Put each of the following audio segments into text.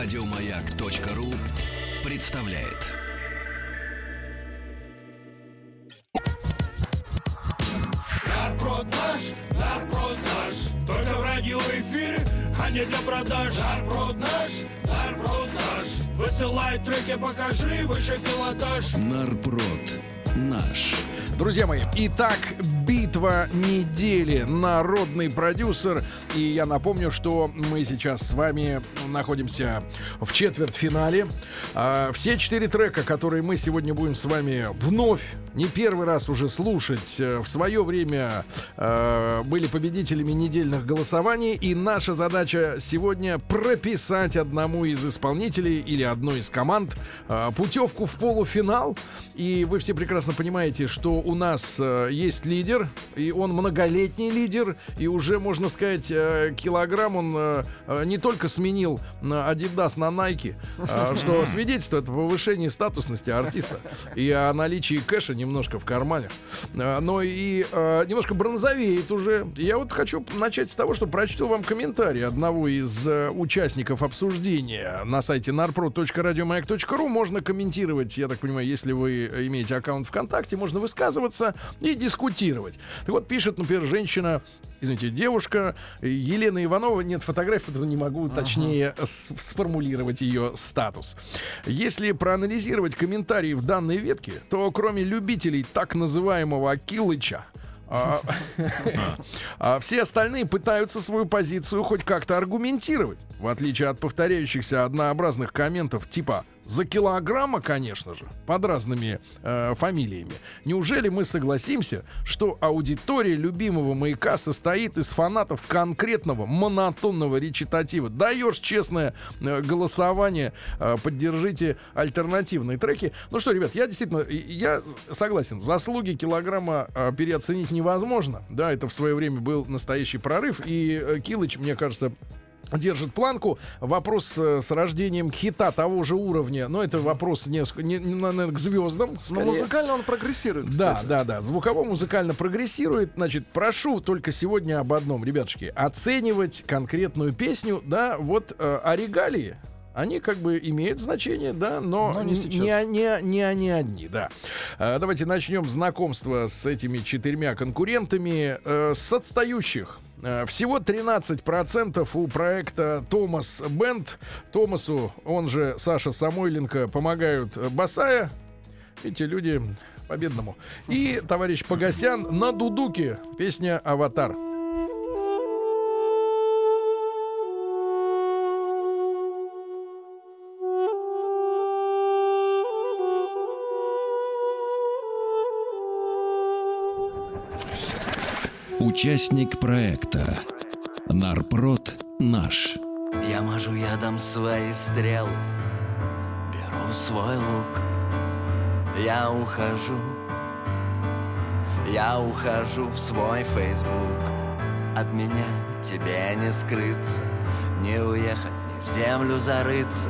Радиомаяк.ру представляет. Нарброд наш, нарброд наш Только в радиоэфире, а не для продаж Нарброд наш, нарброд наш Высылай треки, покажи выше пилотаж Нарпрод наш. Друзья мои, итак, битва недели. Народный продюсер. И я напомню, что мы сейчас с вами находимся в четвертьфинале. А, все четыре трека, которые мы сегодня будем с вами вновь, не первый раз уже слушать, э, в свое время э, были победителями недельных голосований. И наша задача сегодня прописать одному из исполнителей или одной из команд э, путевку в полуфинал. И вы все прекрасно понимаете, что у нас э, есть лидер, и он многолетний лидер, и уже, можно сказать, э, килограмм он э, э, не только сменил на Adidas на Nike, э, что свидетельствует о повышении статусности артиста и о наличии кэша немножко в кармане, э, но и э, немножко бронзовеет уже. Я вот хочу начать с того, что прочту вам комментарий одного из э, участников обсуждения на сайте narprod.radiomayak.ru. Можно комментировать, я так понимаю, если вы имеете аккаунт ВКонтакте, можно высказываться и дискутировать. Так вот, пишет, например, женщина, извините, девушка Елена Иванова, нет фотографий, потому не могу точнее с- сформулировать ее статус. Если проанализировать комментарии в данной ветке, то кроме любителей так называемого Акилыча, а, а все остальные пытаются свою позицию хоть как-то аргументировать, в отличие от повторяющихся однообразных комментов типа за килограмма, конечно же, под разными э, фамилиями. Неужели мы согласимся, что аудитория любимого маяка состоит из фанатов конкретного монотонного речитатива? Даешь честное э, голосование, э, поддержите альтернативные треки. Ну что, ребят, я действительно, я согласен, заслуги килограмма э, переоценить невозможно. Да, это в свое время был настоящий прорыв, и э, Килыч, мне кажется, держит планку. Вопрос э, с рождением хита того же уровня, но это вопрос несколько, не, не, наверное, к звездам. Но скорее. музыкально он прогрессирует, Да, кстати. да, да. Звуково-музыкально прогрессирует. Значит, прошу только сегодня об одном, ребятушки. Оценивать конкретную песню, да, вот э, о регалии. Они как бы имеют значение, да, но, Но не не, не, не они одни, да. Э, давайте начнем знакомство с этими четырьмя конкурентами э, с отстающих. Э, Всего 13% у проекта Томас Бенд. Томасу, он же Саша Самойленко, помогают Басая. Эти люди победному. И товарищ Погосян на дудуке. Песня «Аватар». Участник проекта. Нарпрод наш. Я мажу ядом свои стрелы Беру свой лук Я ухожу Я ухожу в свой фейсбук От меня тебе не скрыться Не уехать, не в землю зарыться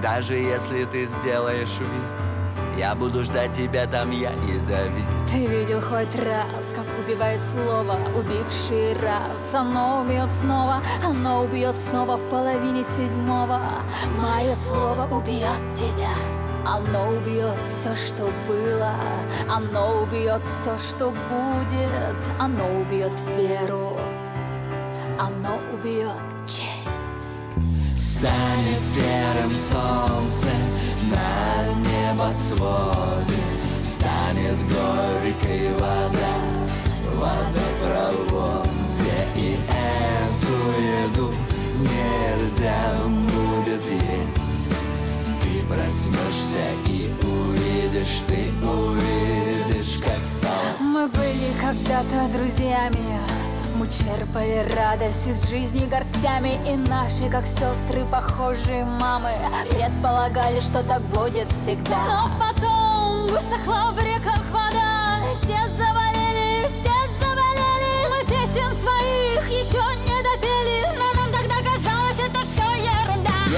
Даже если ты сделаешь вид Я буду ждать тебя там, я ядовит Ты видел хоть раз, как убивает слово, убивший раз? Оно убьет снова, оно убьет снова в половине седьмого. Мое слово убьет тебя. Оно убьет все, что было, оно убьет все, что будет, оно убьет веру, оно убьет честь. Станет серым солнце на небосводе Станет горькой вода водопроводе И эту еду нельзя будет есть Ты проснешься и увидишь, ты увидишь, как стало Мы были когда-то друзьями Мы черпали радость из жизни горстями И наши, как сестры, похожие мамы Предполагали, что так будет всегда. Но потом высохла в реках вода. Все заболели, все заболели Мы песен своих еще не допели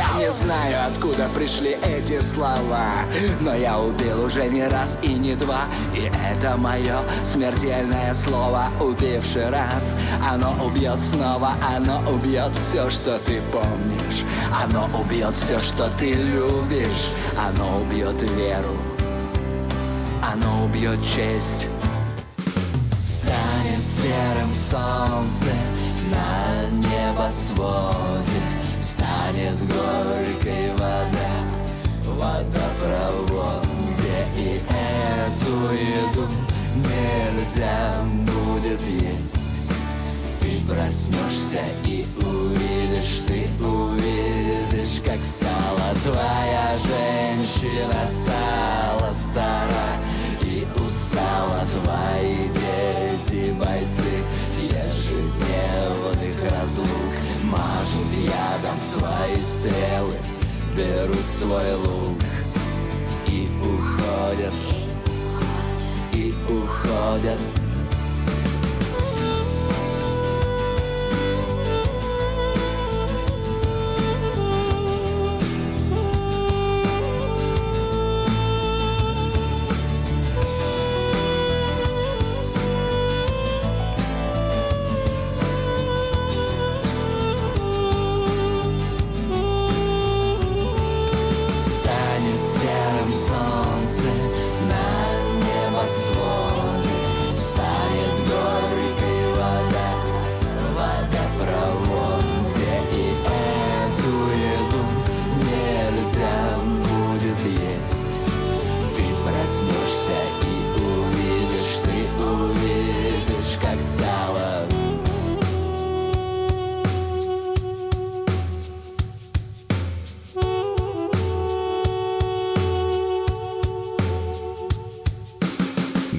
Я не знаю, откуда пришли эти слова Но я убил уже не раз и не два. И это мое смертельное слово Убивший раз, оно убьет снова Оно убьет все, что ты помнишь. Оно убьет все, что ты любишь. Оно убьет веру. Оно убьет честь. Станет серым солнце на небосводе Станет горькой вода в водопроводе И эту еду нельзя будет есть. Ты проснешься и увидишь, ты увидишь Как стала твоя женщина, стала стара И устала твои дети, бойцы. Ежедневных разлук Мажут ядом свои стрелы Берут свой лук И уходят И уходят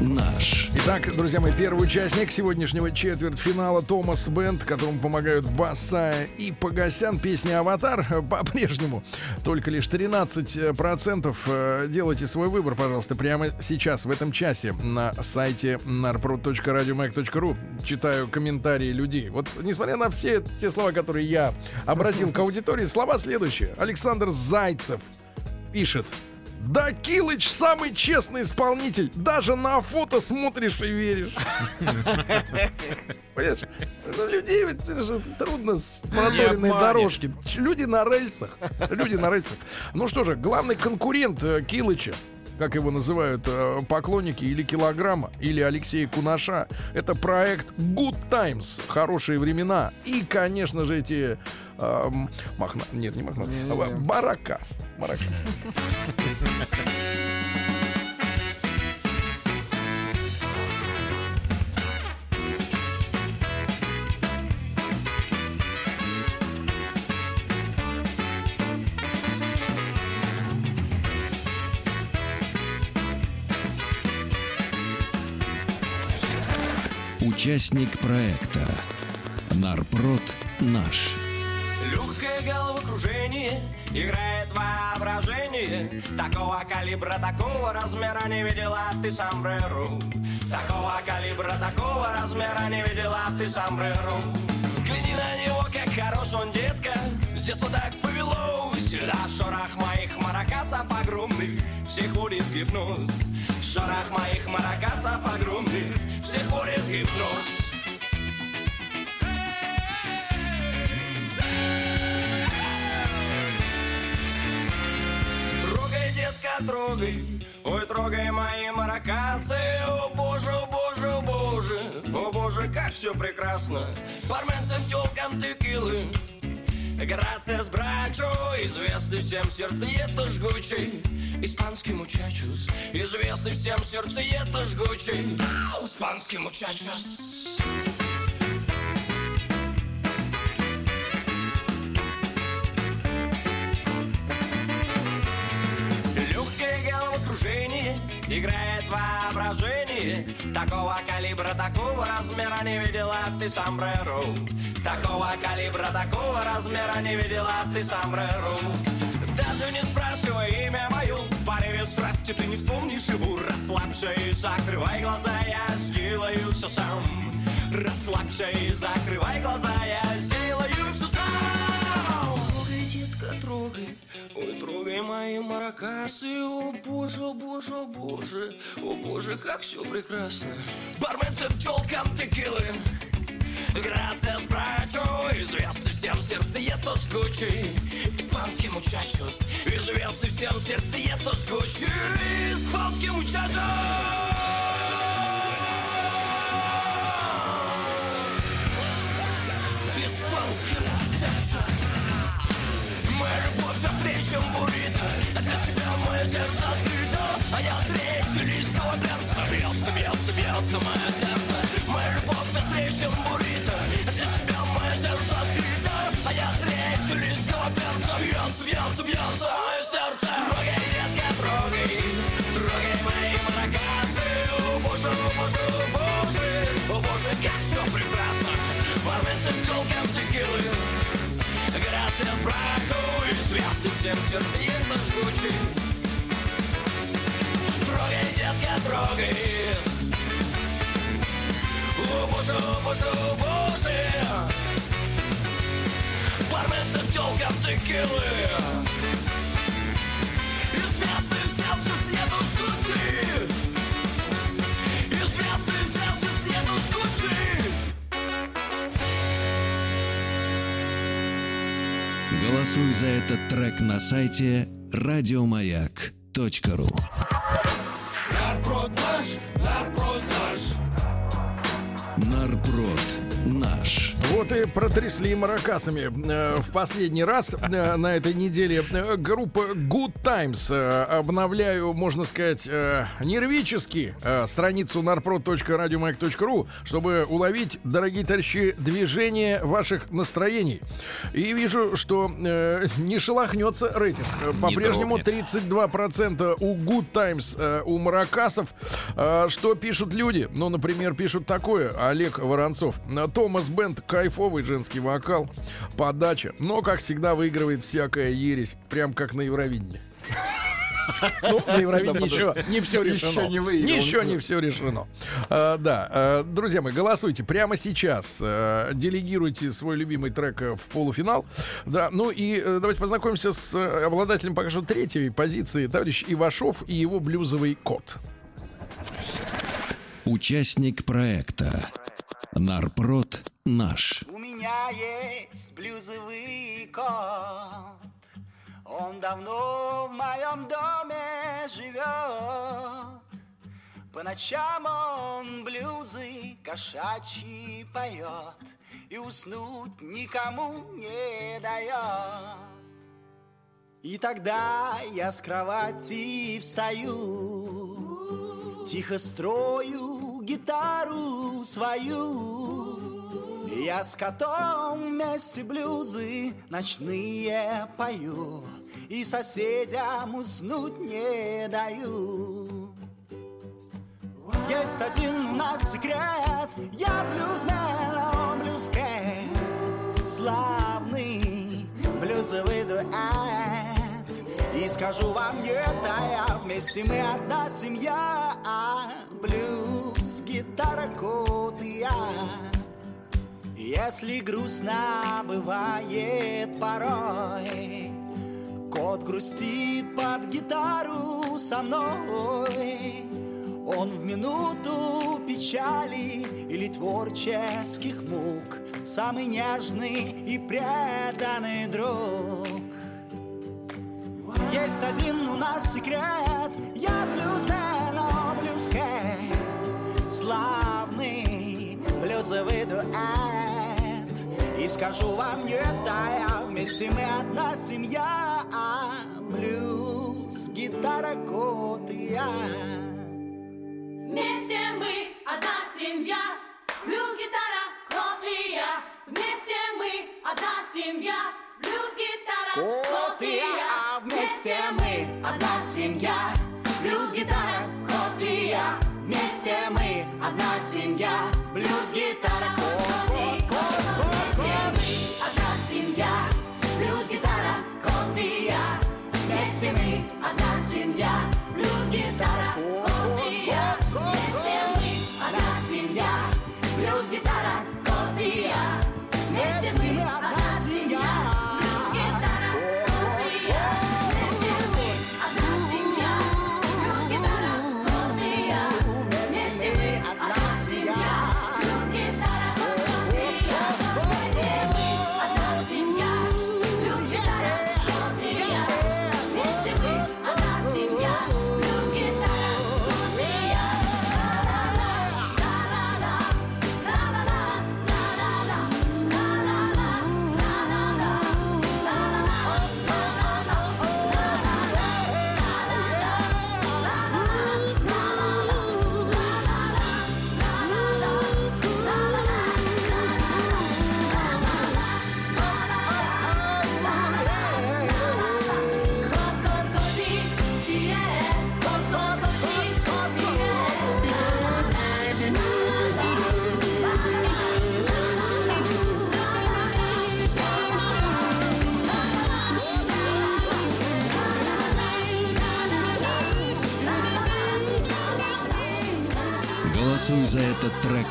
наш. Итак, друзья мои, первый участник сегодняшнего четвертьфинала Томас Бенд, которому помогают Басая и Погосян. Песня «Аватар» по-прежнему. Только лишь 13% э, делайте свой выбор, пожалуйста, прямо сейчас, в этом часе на сайте narprod.radiomac.ru. Читаю комментарии людей. Вот, несмотря на все те слова, которые я обратил к аудитории, слова следующие. Александр Зайцев пишет. Да, Килыч самый честный исполнитель. Даже на фото смотришь и веришь. Понимаешь? Это людей ведь трудно с проторенной дорожки. Люди на рельсах. Люди на рельсах. Ну что же, главный конкурент э, Килыча как его называют э, поклонники или килограмма, или Алексея Кунаша, это проект Good Times, хорошие времена. И, конечно же, эти эм, махна... Нет, не махна. Баракас. Баракас. Участник проекта Нарпрод наш. Легкое головокружение играет воображение. Такого калибра, такого размера не видела ты сомбреру Такого калибра, такого размера не видела ты сомбреру Взгляни на него, как хорош он, детка. С детства так повелось. Да, шорох моих маракасов огромных Всех в гипноз. Шорох моих маракасов огромных В гипноз Трогай, детка, трогай, ой, трогай мои маракасы, о боже, о боже, о боже, о боже, как все прекрасно. Барменцам, телкам текилы, Грация с брачо, известный всем сердцеед жгучий. Испанский мучачус, известный всем сердцеед жгучий. Испанский мучачус. Легкое головокружение играет Такого калибра, такого размера не видела ты сомбреро Такого калибра, такого размера не видела ты сомбреро Даже не спрашивай имя мое В порыве страсти ты не вспомнишь его. Расслабься и закрывай глаза, я сделаю все сам. Расслабься и закрывай глаза, я сделаю трогай, ой, трогай мои маракасы О боже, о боже, о боже, о боже, как все прекрасно. Бармен с тёлкам текилы Грация с брачо, известный всем сердцеед жгучий Испанский мучачос, известный всем сердцеед жгучий Испанский мучачос бьется мое сердце Мы любовь встречем буррито Для тебя мое сердце открыто А я встречу листого перца Бьется, бьется, бьется мое сердце Трогай, детка, трогай Трогай мои маракасы О боже, о боже, о боже О боже, как все прекрасно Бармен с тёлком текилы Грация с брату Известный всем сердцеед жгучий Трогай, детка, трогай боже, боже, боже Бармен с текилы Голосуй за этот трек на сайте радиомаяк.ру наш. Вот и протрясли маракасами. Э, В последний раз э, на этой неделе э, группа Good Times обновляю, можно сказать, нервически страницу narprod.radiomag.ru, чтобы уловить, дорогие товарищи, движение ваших настроений. И вижу, что не шелохнется рейтинг. По-прежнему 32% у Good Times, у маракасов. Что пишут люди? Ну, например, пишут такое. Олег Воронцов. Томас Бенд, кайфовый женский вокал, подача. Но, как всегда, выигрывает всякая ересь. Прям как на Евровидении. Ну, на Евровидении еще не все решено. Еще не выиграл. Еще не все решено. А, Да, а, друзья мои, голосуйте прямо сейчас. а, Делегируйте свой любимый трек э, в полуфинал. Да, ну и э, давайте познакомимся с э, обладателем пока что третьей позиции, товарищ Ивашов и его блюзовый кот. Участник проекта. Нарпрод наш. У меня есть блюзовый кот. Он давно в моем доме живет. По ночам он блюзы кошачьи поет И уснуть никому не дает. И тогда я с кровати встаю, Тихо строю гитару свою. Я с котом вместе блюзы ночные пою И соседям уснуть не даю. Есть один у нас секрет, я блюзмен, а он блюзкет. Славный блюзовый дуэт. И скажу вам нет, а я вместе мы одна семья. А блюз, гитара, кот и я. Если грустно бывает порой, Кот грустит под гитару со мной. Он в минуту печали или творческих мук Самый нежный и преданный друг. Есть один у нас секрет Я блюзмен, о блюзкет Славный блюзовый дуэт скажу вам нет, а я вместе мы одна семья а Блюз, гитара, кот и я Вместе мы одна семья, блюз, гитара, кот и я. Вместе мы одна семья, блюз, гитара, Кот и я, вместе мы одна семья. Блюз, гитара, кот и я. Вместе мы одна семья. Блюз, гитара,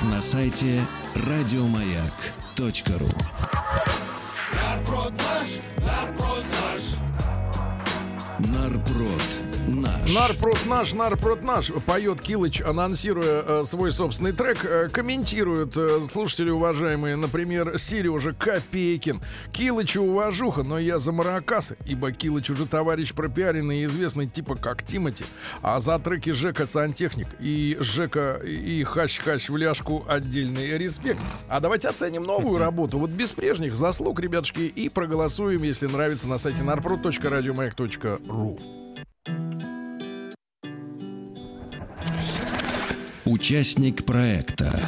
на сайте радиомаяк.ру Нарпрод наш, нарпрод наш. Нарпрод наш. Нарпрод наш, нарпрод наш, поет Килыч, анонсируя э, свой собственный трек, э, комментируют э, слушатели уважаемые, например, Сережа Копейкин. Килычу уважуха, но я за маракасы, ибо Килыч уже товарищ пропиаренный и известный типа как Тимати, а за треки Жека Сантехник и Жека и Хащ-Хащ в ляжку отдельный респект. А давайте оценим новую работу, вот без прежних заслуг, ребятушки, и проголосуем, если нравится, на сайте narprod.radiomayak.ru. Участник проекта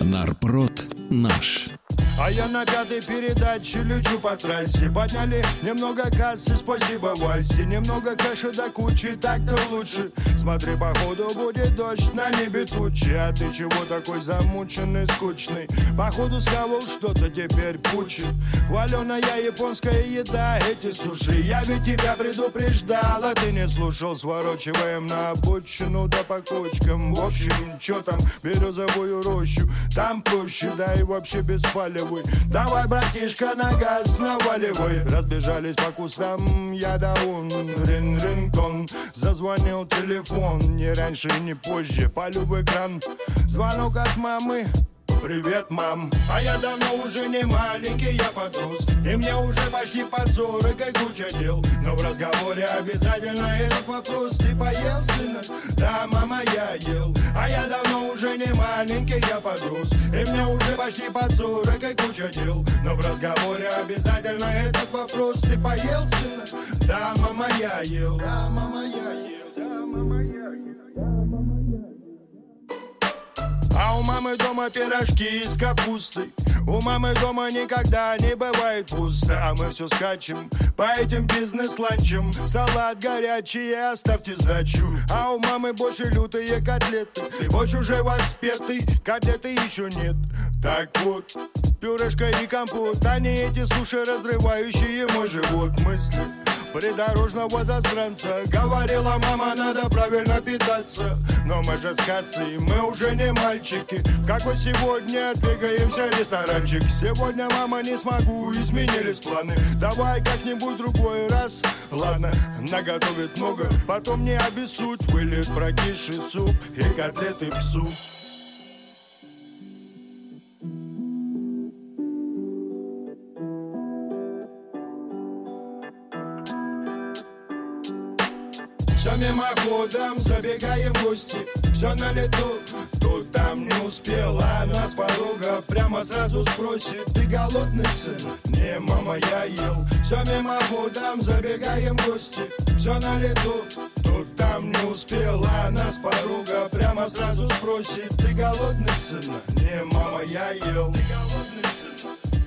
Нарпрод наш. А я на пятой передаче лечу по трассе. Подняли немного кассы, спасибо Васе. Немного кэша до кучи, так-то лучше. Смотри, походу будет дождь, на небе тучи. А ты чего такой замученный, скучный? Походу схавал что-то, теперь пучит. Хваленая японская еда, эти суши. Я ведь тебя предупреждал, а ты не слушал. Сворачиваем на обочину, да по кочкам. В общем, чё там, березовую рощу. Там проще, да и вообще беспалевый Давай, братишка, на газ наваливай. Разбежались по кустам, я да он. Рин рин Зазвонил телефон, не раньше, не позже. Полю в экран, звонок от мамы Привет, мам. А я давно уже не маленький, я подрос. И мне уже почти под сорок и куча дел. Но в разговоре обязательно этот вопрос. Ты поел, сына? Да, мама, я ел. А я давно уже не маленький, я подрос. И мне уже почти под сорок и куча дел. Но в разговоре обязательно этот вопрос. Ты поел, сына? Да, мама, я ел. Да, мама, я ел а у мамы дома пирожки с капустой. У мамы дома никогда не бывает пусто. А мы все скачем по этим бизнес-ланчам. Салат горячий, оставьте сдачу А у мамы больше лютые котлеты. Борщ уже воспетый, котлеты еще нет. Так вот, пюрешка и компот. Они эти суши, разрывающие мой живот. Мысли придорожного засранца. Говорила мама, надо правильно питаться. Но мы же с кассы, мы уже не мальчики. В какой сегодня двигаемся ресторанчик. Сегодня, мама, не смогу, изменились планы. Давай как-нибудь другой раз. Ладно, наготовит много Потом не обессудь, вылет прокисший суп И котлеты псу мимоходом, забегаем в гости. Все на лету, тут там не успела Она с порога прямо сразу спросит. Ты голодный сын? Не, мама, я ел. Все мимоходом, забегаем в гости. Все на лету, тут там не успела Она с порога прямо сразу спросит. Ты голодный сын? Не, мама, я ел. Ты голодный сын?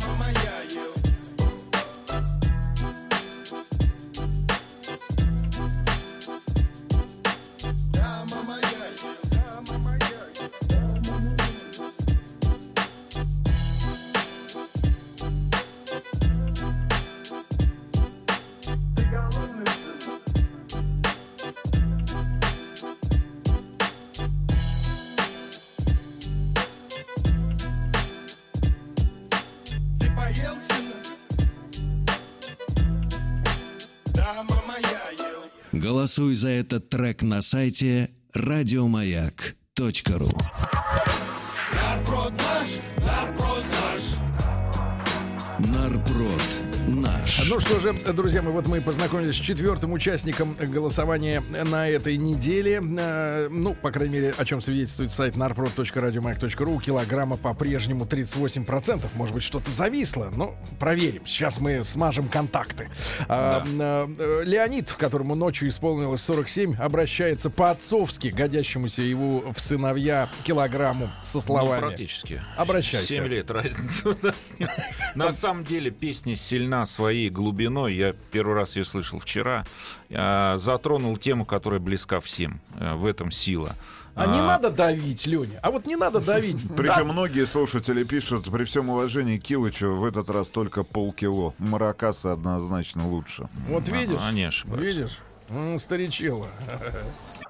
Да, Голосуй за этот трек на сайте радиомаяк.ру Ну что же, друзья мои, вот мы познакомились с четвертым участником голосования на этой неделе. Э, Ну, по крайней мере, о чем свидетельствует сайт narprod.radiomag.ru. Килограмма по-прежнему 38%. Может быть, что-то зависло. Но проверим. Сейчас мы смажем контакты. А, э, Леонид, которому ночью исполнилось 47, обращается по-отцовски, годящемуся его в сыновья килограмму со Ну, словами. практически. Обращайся. 7 лет разница у нас. На самом деле песня сильна своей глубиной. Я первый раз ее слышал вчера. А, Затронул тему, которая близка всем. Э, В этом сила. А не А, надо давить, Леня. А вот не надо давить. Причем многие слушатели пишут, при всем уважении к Килычу в этот раз только полкило. Маракасы однозначно лучше. Вот видишь? Они ошибаются. Видишь? М, Старичело.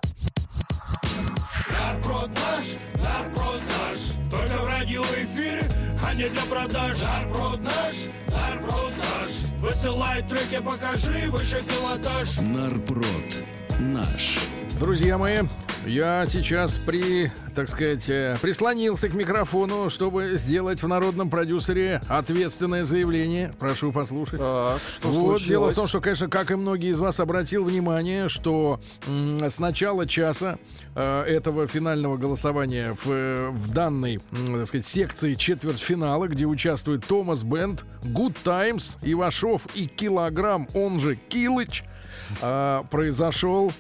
Нарпрод наш, нарпрод наш. Только в радиоэфире, а не для продаж. Нарпрод наш, нарпрод наш. Высылай треки, покажи выше пилотаж. Нарпрод наш. Друзья мои, я сейчас при, так сказать, э, прислонился к микрофону, чтобы сделать в народном продюсере ответственное заявление. Прошу послушать. Так, что вот случилось? дело в том, что, конечно, как и многие из вас обратил внимание, что с начала часа э, этого финального голосования в, э, в данной, так сказать, секции четвертьфинала, где участвует Томас Бенд, Good Times, Ивашов и Килограмм, он же Килыч, э, произошел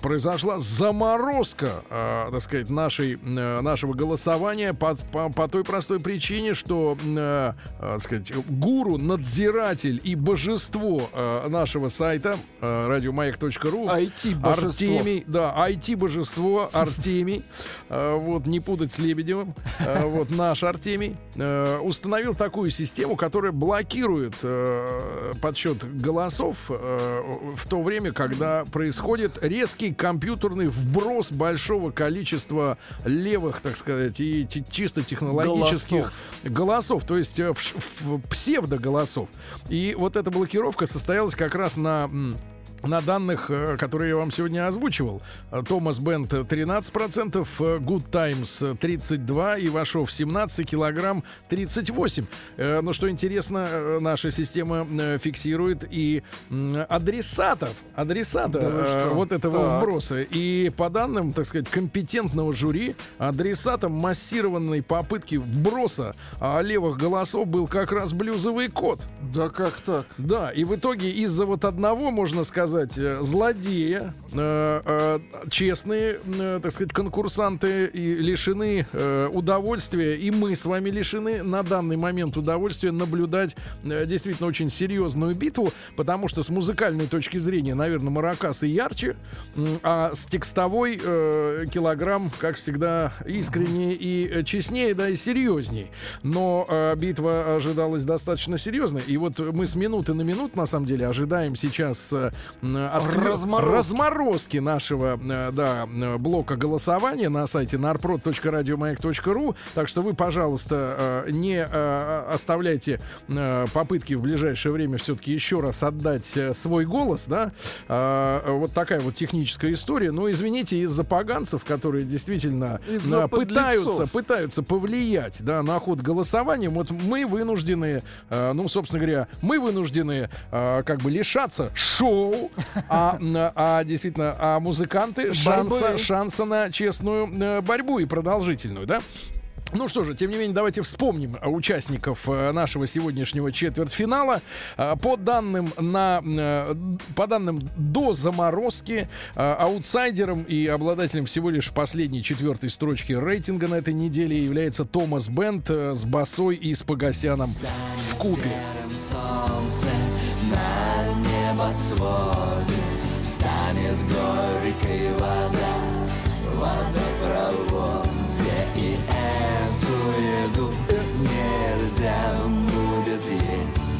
произошла заморозка, э, так сказать, нашей, э, нашего голосования по, по, по той простой причине, что, э, э, так сказать, гуру, надзиратель и божество э, нашего сайта э, радиомаяк.ру IT-божество. Артемий, да, IT-божество Артемий, э, вот, не путать с Лебедевым, э, вот, наш Артемий, э, установил такую систему, которая блокирует э, подсчет голосов э, в то время, когда происходит резкий компьютерный вброс большого количества левых, так сказать, и чисто технологических голосов, то есть э, в в псевдоголосов. И вот эта блокировка состоялась как раз на на данных, э, которые я вам сегодня озвучивал, э, Томас Бенд 13%, э, Good Times 32, Ивашов 17, килограмм 38. Э, Но что интересно, э, наша система э, фиксирует и адресатов, адресата Да э, вот этого Так. вброса. И по данным, так сказать, компетентного жюри, адресатом массированной попытки вброса а, левых голосов был как раз блюзовый кот. Да как так? Да, и в итоге из-за вот одного, можно сказать, э, злодея, э, э, честные, так сказать, конкурсанты и лишены удовольствия, и мы с вами лишены на данный момент удовольствия наблюдать действительно очень серьезную битву, потому что с музыкальной точки зрения, наверное, маракасы ярче, а с текстовой килограмм, как всегда, искреннее и честнее, да, и серьезней. Но битва ожидалась достаточно серьезной. И вот мы с минуты на минуту, на самом деле, ожидаем сейчас отклё- Разморозки. нашего э, да, э, блока голосования на сайте narprod.radiomayak.ru. Так что вы, пожалуйста, э, не оставляйте попытки в ближайшее время все-таки еще раз отдать свой голос, да. Э, Вот такая вот техническая история. Но извините из-за поганцев, которые действительно Из-за пытаются, подлецов. пытаются повлиять да, на ход голосования. Вот мы вынуждены, ну, собственно говоря, мы вынуждены как бы лишаться шоу, а, а действительно, а музыканты шанса, шанса на честную э, борьбу и продолжительную, да? Ну что же, тем не менее, давайте вспомним участников э, нашего сегодняшнего четвертьфинала. Э, По данным, на, э, по данным до заморозки, аутсайдером и обладателем всего лишь последней четвертой строчки рейтинга на этой неделе является Томас Бенд э, с басой и с Погосяном в кубе. Небосводе Станет горькой вода. Водопровод, где и эту еду Нельзя будет есть.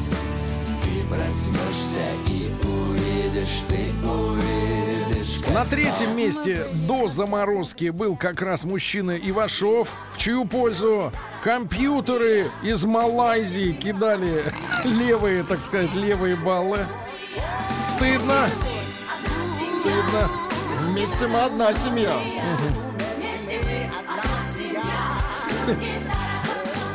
Ты проснешься и увидишь, ты увидишь На третьем месте до заморозки был как раз мужчина Ивашов, в чью пользу компьютеры из Малайзии кидали левые, так сказать, левые баллы. Стыдно. стыдно. Вместе мы одна семья.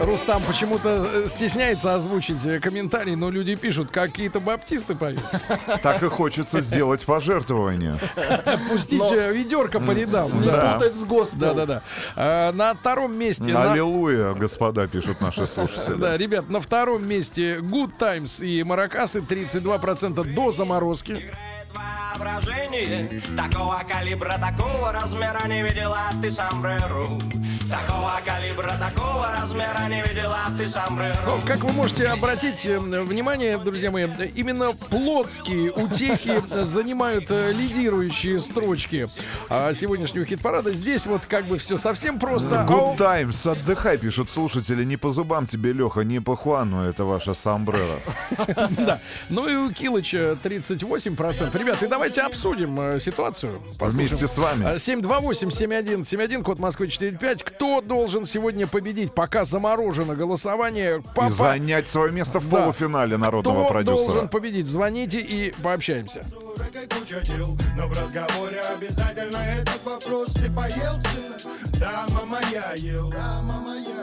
Рустам почему-то э, стесняется озвучить э, комментарий, но люди пишут, какие-то баптисты поют. Так и хочется сделать пожертвование. Пустить Но- э, ведерко по рядам. Не Да. путать с госпелом. Да-да-да. А, На втором месте... на- Аллилуйя, господа, пишут наши слушатели. Да, ребят, на втором месте Good Times и Маракасы 32% до заморозки. воображение Такого калибра, такого размера не видела ты сомбреру Такого калибра, такого размера не видела ты сомбреру Ну, Как вы можете обратить э, внимание, друзья мои, именно плотские утехи занимают э, лидирующие строчки а, сегодняшнего хит-парада. Здесь вот как бы все совсем просто. а Good times, отдыхай, пишут слушатели. Не по зубам тебе, Леха, не по Хуану, это ваша сомбрера. Да. Ну и у Килыча 38%. Ребята, и давайте обсудим э, ситуацию. Вместе с вами. А, 728-7171, код Москвы 45. Кто должен сегодня победить, пока заморожено голосование? И Папа, занять свое место в Да. полуфинале народного кто продюсера. должен победить? Звоните и пообщаемся. Как куча дел, но в разговоре обязательно этот вопрос Ты поел, сын? Да, мама, я ел Да, мама, я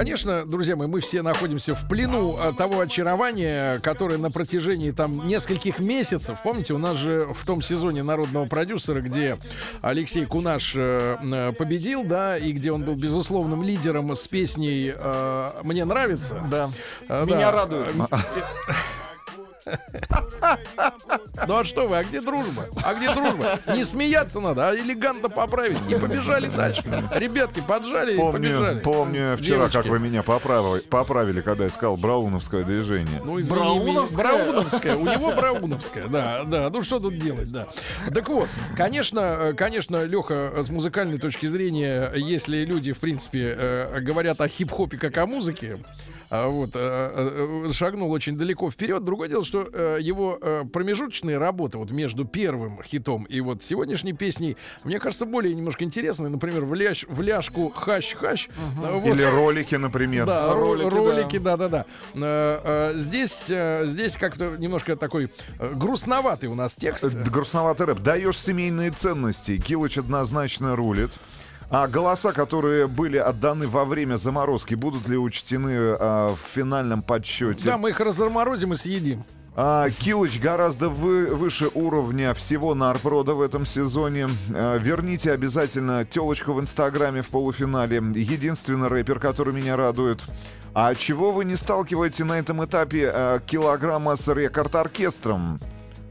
Конечно, друзья мои, мы все находимся в плену а, того очарования, которое на протяжении там нескольких месяцев, помните, у нас же в том сезоне народного продюсера, где Алексей Кунаш э, э, победил, да, и где он был безусловным лидером с песней э, «Мне нравится». Да. Меня да. радует. Ну а что вы, а где дружба? А где дружба? Не смеяться надо, а элегантно поправить. И побежали дальше. Ребятки поджали и Помню, побежали. помню вчера, как Девочки. вы меня поправили, поправили, когда я сказал брауновское движение. Ну, извини. Брауновская? Брауновская. У него Брауновская, да, да. Ну, что тут делать, да. Так вот, конечно, э, конечно, Леха, с музыкальной точки зрения, если люди, в принципе, э, говорят о хип-хопе как о музыке, вот, э, э, шагнул очень далеко вперед. Другое дело, что э, его э, промежуточные работы вот между первым хитом и вот сегодняшней песней, мне кажется, более немножко интересные. Например, в, ляж, в ляжку хащ-хащ. Э, вот. Или ролики, например. Да, Ролики, ролики, да. ролики, да, да, да. Э, э, Здесь, э, здесь как-то немножко такой э, грустноватый у нас текст. Э, Грустноватый рэп. Даешь семейные ценности. Килыч однозначно рулит. А голоса, которые были отданы во время заморозки, будут ли учтены а, в финальном подсчете? Да, мы их разморозим и съедим. А, Килыч гораздо вы- выше уровня всего Нарпрода в этом сезоне. А, верните обязательно телочку в Инстаграме в полуфинале. Единственный рэпер, который меня радует. А чего вы не сталкиваете на этом этапе а, килограмма с рекорд-оркестром?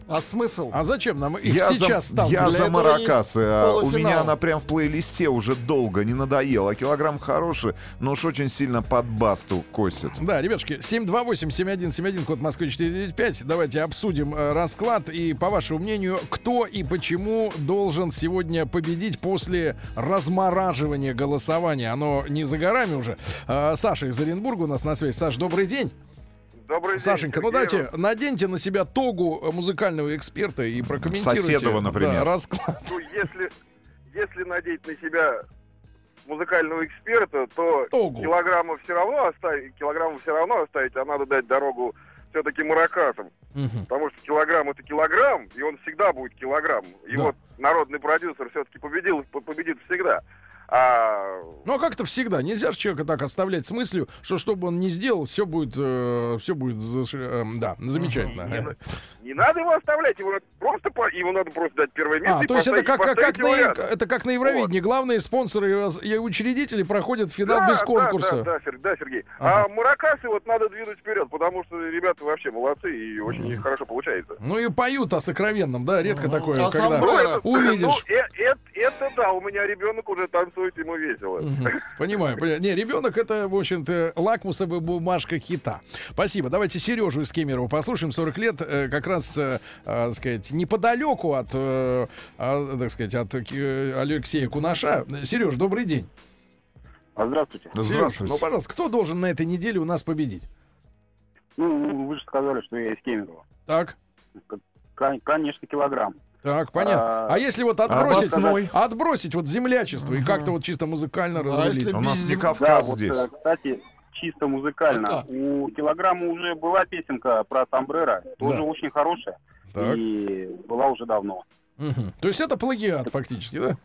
А смысл? А зачем нам их Я сейчас за, сталкивать? я за есть а, У меня она прям в плейлисте уже долго, не надоела. Килограмм хороший, но уж очень сильно под басту косит. Да, ребятушки, 728-7171, код Москвы 495. Давайте обсудим э, расклад. И, по вашему мнению, кто и почему должен сегодня победить после размораживания голосования? Оно не за горами уже. Э, Саша из Оренбурга у нас на связи. Саш, добрый день. Добрый день, Сашенька, ну дайте, наденьте на себя тогу э, музыкального эксперта и прокомментируйте. Соседова, например. да, расклад. Ну, если, если надеть на себя музыкального эксперта, то Тогу. килограмма все равно оставить, килограмма все равно оставить, а надо дать дорогу все-таки маракасам. Мгм. Потому что килограмм это килограмм, и он всегда будет килограмм. И Да. вот народный продюсер все-таки победил, победит всегда. А Ну а как-то всегда. Нельзя же человека так оставлять с мыслью, что что бы он ни сделал, все будет, все будет, заши- эм, да, замечательно. не, не надо его оставлять, его надо просто по- ему надо просто дать первое место. А, то есть это как, как, как на, его рядом. это как на Евровидении. Главные спонсоры и учредители проходят финал Да, без да, конкурса. Да, да, Сер- да, Сергей. Ага. А маракасы вот надо двинуть вперед, потому что ребята вообще молодцы и очень хорошо получается. Ну и поют о сокровенном, да, редко такое, А когда сомбреро? увидишь. Ну, э- э- это да, у меня ребенок уже танцует, ему весело. Понимаю, понимаю. Не, ребенок это, в общем-то, лакмусовая бумажка хита. Спасибо. Давайте Сережу из Кемерово послушаем. 40 лет, э, как раз, э, э, так сказать, неподалеку от, а, так сказать, от Алексея Кунаша. Сереж, добрый день. А здравствуйте. Сереж, Здравствуйте. ну, пожалуйста, кто должен на этой неделе у нас победить? Ну, вы же сказали, что я из Кемерово. Так. Кон- Конечно, килограмм. Так, понятно. А, А если вот отбросить, Обосной. отбросить вот землячество и как-то вот чисто музыкально разрулить? если У нас не Да, Кавказ вот, здесь. э, кстати, чисто музыкально. У килограмма уже была песенка про Самбрера, тоже Да. очень хорошая. Так. И была уже давно. Мгм. То есть это плагиат фактически, да?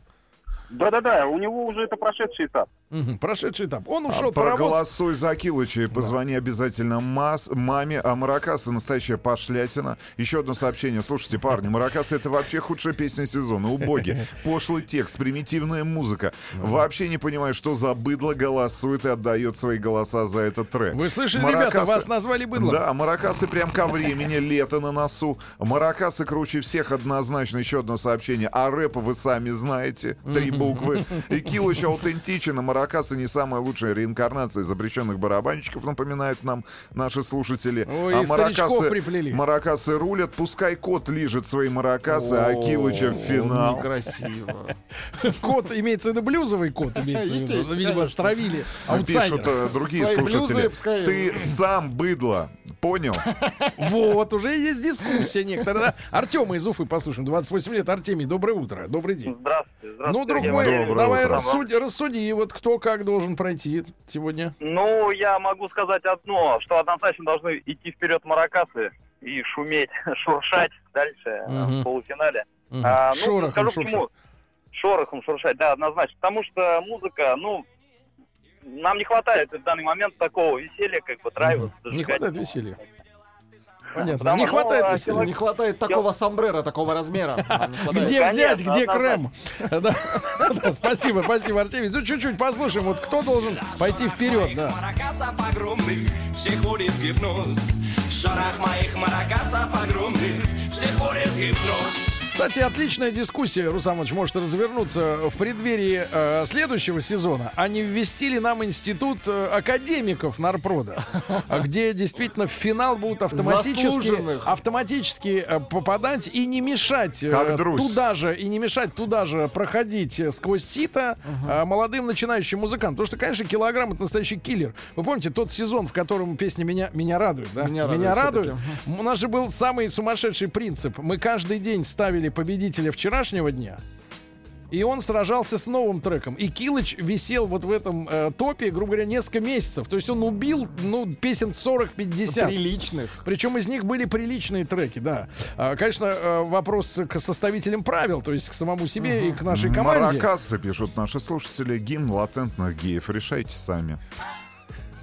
Да-да-да, у него уже это прошедший этап. Мгм. Прошедший этап. Он А ушел паровоз. Проголосуй за Акилыча и позвони обязательно мас, маме. А Маракасы настоящая пошлятина. Еще одно сообщение. Слушайте, парни, Маракасы это вообще худшая песня сезона. Убоги. Пошлый текст, примитивная музыка. Вообще не понимаю, что за быдло голосует и отдает свои голоса за этот трек. Вы слышали, ребята, вас назвали быдлом? Да, Маракасы прям ко времени, лето на носу. Маракасы круче всех однозначно. Еще одно сообщение. А рэп вы сами знаете. Три буквы. И Килыч аутентичен, а Маракасы не самая лучшая реинкарнация запрещенных барабанщиков, напоминают нам наши слушатели. Ой, а и старичков приплели. Маракасы рулят, пускай кот лижет свои маракасы, а Килыча в финал. Некрасиво. Кот, имеется в виду блюзовый кот, имеется в виду. Видимо, стравили А Пишут э, другие слушатели. Ты сам быдло. Понял? Вот, уже есть дискуссия некоторая. Артема из Уфы послушаем. 28 лет. Артемий, доброе утро. Добрый день. Здравствуйте, здравствуйте. Ну, друг мой, давай рассуди, рассуди, вот кто как должен пройти сегодня. Ну, я могу сказать одно, что однозначно должны идти вперед маракасы и шуметь, шуршать дальше в полуфинале. А, ну, Шорохом скажу почему. Шорохом шуршать, да, однозначно. Потому что музыка, ну, нам не хватает в данный момент такого веселья, как бы драйва. Не хватает веселья. Понятно. Потому не хватает ну, а веселья. Не хватает такого сомбрера, такого размера. Где взять, где. Крем? Спасибо, спасибо, Артемий. Ну, чуть-чуть послушаем, вот кто должен пойти вперед, да. Маракасов огромных всех в гипноз Шарах моих маракасов огромных всех в гипноз Кстати, отличная дискуссия, Руслан Иванович, может развернуться в преддверии э, следующего сезона. А не ввести ли нам институт э, академиков Нарпрода, где действительно в финал будут автоматически, автоматически э, попадать и не мешать э, туда же, и не мешать туда же проходить э, сквозь сито э, молодым начинающим музыкантам. Потому что, конечно, килограмм это настоящий киллер. Вы помните тот сезон, в котором песня меня, меня радует, да? Меня радует радует. всё-таки. У нас же был самый сумасшедший принцип. Мы каждый день ставили победителя вчерашнего дня. И он сражался с новым треком. И Килыч висел вот в этом э, топе, грубо говоря, несколько месяцев. То есть он убил, ну, песен 40-50. Приличных. Причем из них были приличные треки, да. А, конечно, э, вопрос к составителям правил, то есть к самому себе и к нашей команде. Маракасы, пишут наши слушатели, гимн латентных геев. Решайте сами.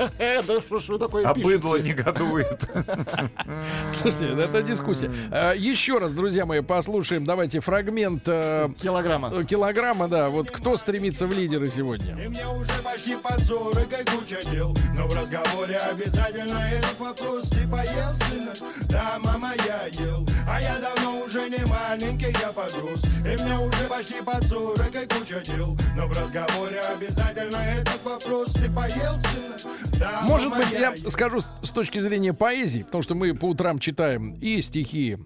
Да что такое А быдло негодует. Слушайте, это дискуссия. Э, Еще раз, друзья мои, послушаем. Давайте фрагмент э, Килограмма. э, килограмма, да. Вот кто стремится в лидеры сегодня? И мне уже почти под сорок и куча дел Но в разговоре обязательно этот вопрос Ты поел, сына? Да, мама, я ел А я давно уже не маленький, я подрос И мне уже почти под сорок и куча дел Но в разговоре обязательно этот вопрос Ты поел, сына? Может быть, я скажу с, точки зрения поэзии, потому что мы по утрам читаем и стихи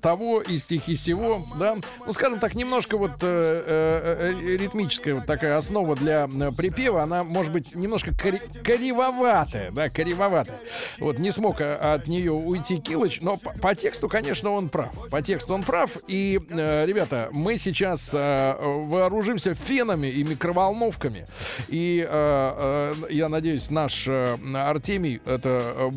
того, и стихи сего, да. Ну, скажем так, немножко вот э, э, э, ритмическая вот такая основа для припева, она может быть немножко кори- коревоватая, да, коревоватая. Вот не смог э, от нее уйти Килыч, но по, тексту, конечно, он прав. По тексту он прав. И, ребята, мы сейчас вооружимся фенами и микроволновками. И я надеюсь, наш Артемий, это э,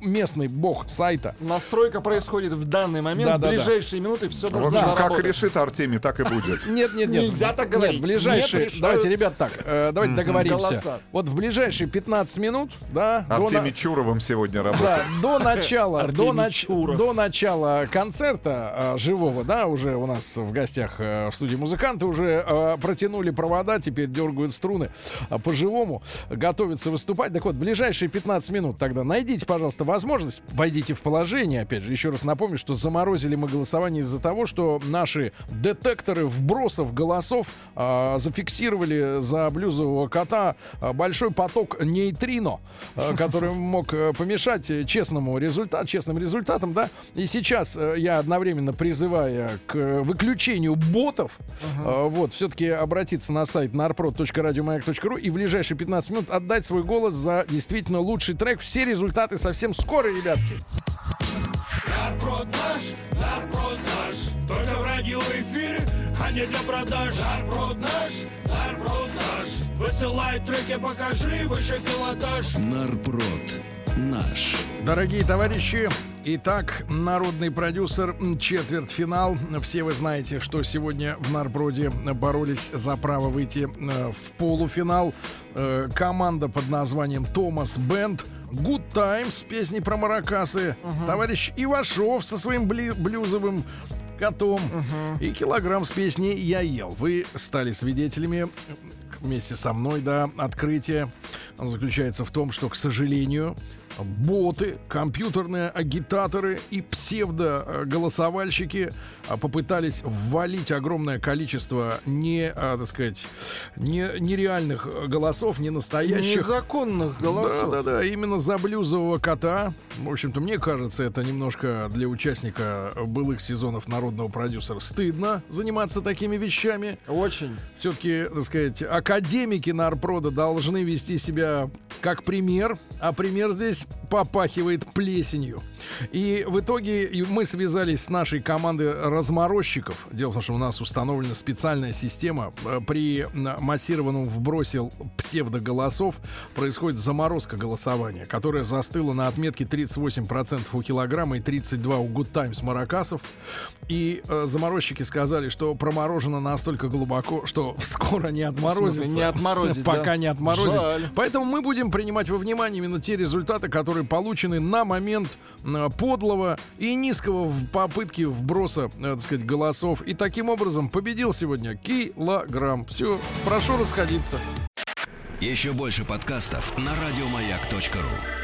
местный бог сайта. Настройка происходит в данный момент. Да, да, в ближайшие минуты все В должно общем, как решит Артемий, так и будет. Нет, нет, нет. Нельзя так Нет, говорить. ближайшие... Нет, давайте, ребят, так. э, давайте договоримся. Голоса. Вот в ближайшие 15 минут, да, до Артемий Чуровым сегодня Да, работает. до начала, до, нач- до начала концерта э, живого, да, уже у нас в гостях э, в студии музыканты уже э, протянули провода, теперь дергают струны э, по-живому, готовятся выступать. Так вот, ближайшие 15 минут тогда найдите, пожалуйста, возможность, войдите в положение, опять же, еще раз напомню, что заморозили мы голосование из-за того, что наши детекторы вбросов голосов э, зафиксировали за блюзового кота э, большой поток нейтрино, э, который мог э, помешать честному результату, честным результатам, да. И сейчас э, я одновременно призывая к выключению ботов, э, вот, все-таки обратиться на сайт narprod.radiomayak.ru и в ближайшие 15 минут отдать свой голос за действительно лучший трек. Все результаты совсем скоро, ребятки. Нарброд наш, нарброд наш Только в радиоэфире, а не для продаж Нарброд наш, нарброд наш Высылай треки, покажи выше пилотаж Нарпрод. наш. Дорогие товарищи, итак, народный продюсер, четвертьфинал. Все вы знаете, что сегодня в Нарброде боролись за право выйти э, в полуфинал. Э, Команда под названием Томас Бенд. Good Times, песни про маракасы. Товарищ Ивашов со своим бли- блюзовым котом. И килограмм с песней «Я ел». Вы стали свидетелями вместе со мной, да, открытие заключается в том, что, к сожалению, боты, компьютерные агитаторы и псевдо-голосовальщики а, попытались ввалить огромное количество не, а, так сказать, не, нереальных э, голосов, не настоящих. Незаконных голосов. Да, да, да, именно за блюзового кота. В общем-то, мне кажется, это немножко для участника былых сезонов народного продюсера стыдно заниматься такими вещами. Очень. Все-таки, так сказать, академики Нарпрода должны вести себя как пример, а пример здесь попахивает плесенью. И в итоге мы связались с нашей командой разморозчиков. Дело в том, что у нас установлена специальная система. Э, При массированном вбросе псевдоголосов происходит заморозка голосования, которая застыла на отметке 38% у килограмма и 32% у Good Times маракасов. И э, заморозчики сказали, что проморожено настолько глубоко, что скоро не отморозится. Не отморозит, Пока не отморозит. Жаль. Поэтому мы будем принимать во внимание именно те результаты, которые получены на момент подлого и низкого в попытке вброса, э, так сказать, голосов. И таким образом победил сегодня килограмм. Все, прошу расходиться. Еще больше подкастов на радиомаяк.ру.